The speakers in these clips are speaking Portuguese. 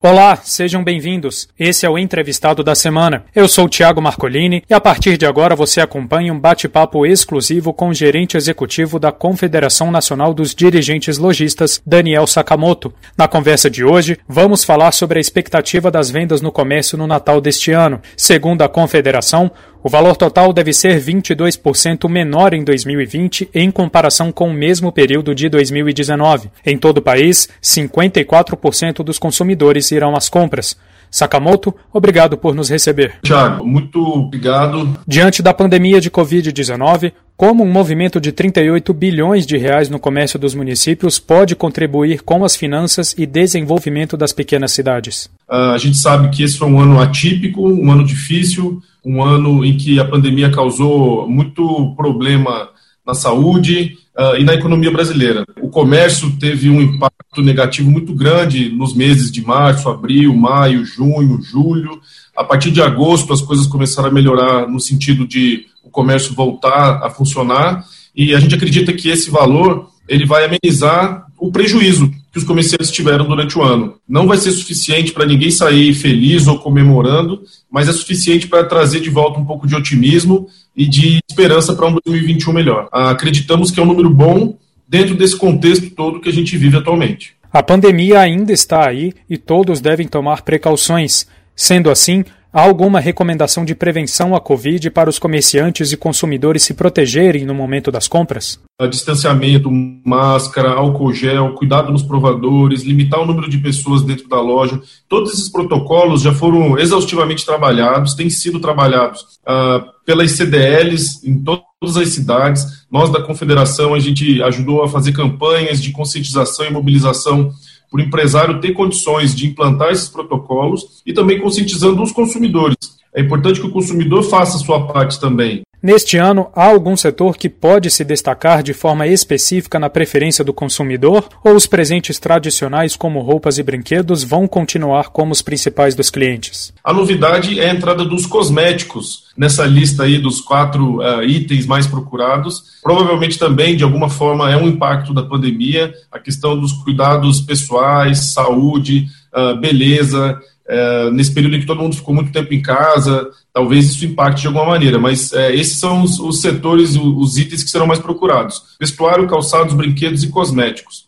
Olá, sejam bem-vindos. Esse é o entrevistado da semana. Eu sou Tiago Marcolini e a partir de agora você acompanha um bate-papo exclusivo com o gerente executivo da Confederação Nacional dos Dirigentes Logistas, Daniel Sakamoto. Na conversa de hoje, vamos falar sobre a expectativa das vendas no comércio no Natal deste ano. Segundo a Confederação, o valor total deve ser 22% menor em 2020 em comparação com o mesmo período de 2019. Em todo o país, 54% dos consumidores irão às compras. Sakamoto, obrigado por nos receber. Tiago, muito obrigado. Diante da pandemia de Covid-19, como um movimento de 38 bilhões de reais no comércio dos municípios pode contribuir com as finanças e desenvolvimento das pequenas cidades? Uh, a gente sabe que esse foi um ano atípico, um ano difícil, um ano em que a pandemia causou muito problema na saúde uh, e na economia brasileira. O comércio teve um impacto negativo muito grande nos meses de março, abril, maio, junho, julho. A partir de agosto, as coisas começaram a melhorar no sentido de o comércio voltar a funcionar e a gente acredita que esse valor ele vai amenizar o prejuízo que os comerciantes tiveram durante o ano. Não vai ser suficiente para ninguém sair feliz ou comemorando, mas é suficiente para trazer de volta um pouco de otimismo e de esperança para um 2021 melhor. Acreditamos que é um número bom dentro desse contexto todo que a gente vive atualmente. A pandemia ainda está aí e todos devem tomar precauções. Sendo assim, Há alguma recomendação de prevenção à Covid para os comerciantes e consumidores se protegerem no momento das compras? Distanciamento, máscara, álcool gel, cuidado nos provadores, limitar o número de pessoas dentro da loja. Todos esses protocolos já foram exaustivamente trabalhados, têm sido trabalhados uh, pelas CDLs em todas as cidades. Nós da Confederação, a gente ajudou a fazer campanhas de conscientização e mobilização para o empresário ter condições de implantar esses protocolos e também conscientizando os consumidores. É importante que o consumidor faça a sua parte também. Neste ano, há algum setor que pode se destacar de forma específica na preferência do consumidor? Ou os presentes tradicionais, como roupas e brinquedos, vão continuar como os principais dos clientes? A novidade é a entrada dos cosméticos nessa lista aí dos quatro uh, itens mais procurados. Provavelmente também, de alguma forma, é um impacto da pandemia, a questão dos cuidados pessoais, saúde, uh, beleza, é, nesse período em que todo mundo ficou muito tempo em casa, talvez isso impacte de alguma maneira, mas é, esses são os, os setores, os, os, itens que serão mais procurados: vestuário, calçados, brinquedos e cosméticos.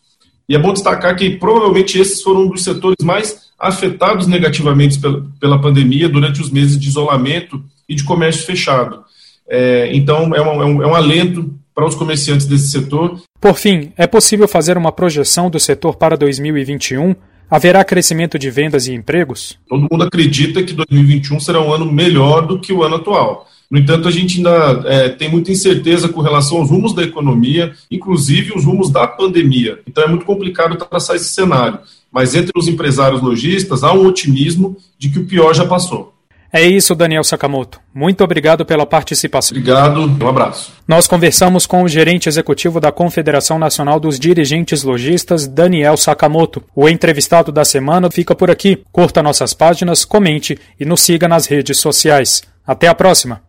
E é bom destacar que provavelmente esses foram um dos setores mais afetados negativamente pela, pela pandemia durante os meses de isolamento e de comércio fechado. É, então, é, uma, é, um, é um alento para os comerciantes desse setor. Por fim, é possível fazer uma projeção do setor para 2021? Haverá crescimento de vendas e empregos? Todo mundo acredita que 2021 será um ano melhor do que o ano atual. No entanto, a gente ainda é, tem muita incerteza com relação aos rumos da economia, inclusive os rumos da pandemia. Então é muito complicado traçar esse cenário. Mas entre os empresários lojistas há um otimismo de que o pior já passou. É isso, Daniel Sakamoto. Muito obrigado pela participação. Obrigado, um abraço. Nós conversamos com o gerente executivo da Confederação Nacional dos Dirigentes Logistas, Daniel Sakamoto. O entrevistado da semana fica por aqui. Curta nossas páginas, comente e nos siga nas redes sociais. Até a próxima.